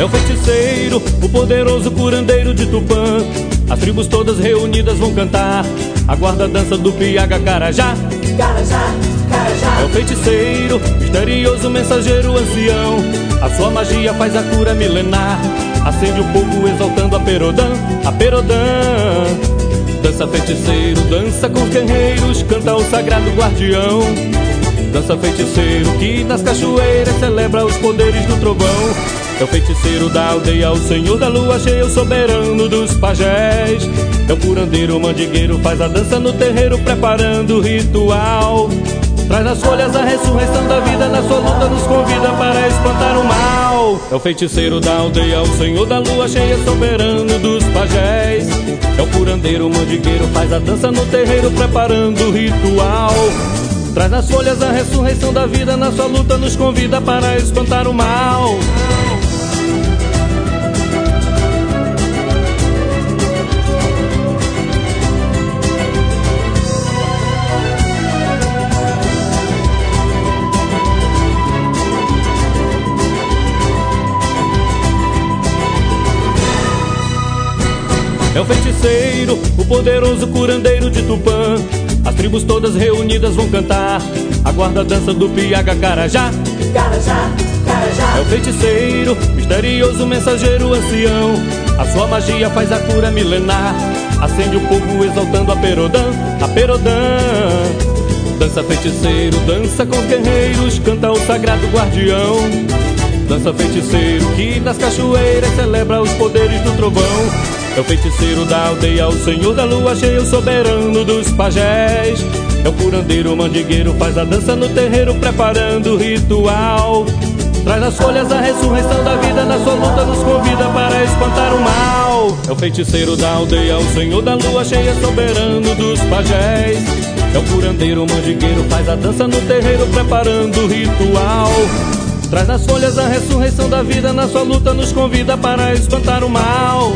É o feiticeiro, o poderoso curandeiro de Tupã. As tribos todas reunidas vão cantar. Aguarda a dança do Piaga Carajá. Carajá, Carajá. É o feiticeiro, misterioso mensageiro ancião. A sua magia faz a cura milenar. Acende o fogo exaltando a Perodã, a Perodã. Dança feiticeiro, dança com os guerreiros, canta o sagrado guardião. Dança feiticeiro que nas cachoeiras celebra os poderes do trovão. É o feiticeiro da aldeia, o senhor da lua cheia, o soberano dos pajés. É o curandeiro, o mandigueiro, faz a dança no terreiro, preparando o ritual. Traz nas folhas a ressurreição da vida, na sua luta nos convida para espantar o mal. É o feiticeiro da aldeia, o senhor da lua cheia, soberano dos pajés. É o curandeiro, o mandigueiro, faz a dança no terreiro, preparando o ritual. Traz nas folhas a ressurreição da vida, na sua luta nos convida para espantar o mal. É o feiticeiro, o poderoso curandeiro de Tupã. As tribos todas reunidas vão cantar. Aguarda a dança do Piaga Carajá. Carajá, Carajá. É o feiticeiro, misterioso mensageiro ancião. A sua magia faz a cura milenar. Acende o fogo exaltando a Perodã, a Perodã. Dança feiticeiro, dança com os guerreiros, canta o sagrado guardião. Dança feiticeiro que nas cachoeiras celebra os poderes do trovão. É o feiticeiro da aldeia, o senhor da lua cheia, o soberano dos pajés. É o curandeiro, o mandigueiro, faz a dança no terreiro, preparando o ritual. Traz nas folhas a ressurreição da vida, na sua luta nos convida para espantar o mal. É o feiticeiro da aldeia, o senhor da lua cheia, soberano dos pajés. É o curandeiro, o mandigueiro, faz a dança no terreiro, preparando o ritual. Traz nas folhas a ressurreição da vida, na sua luta nos convida para espantar o mal.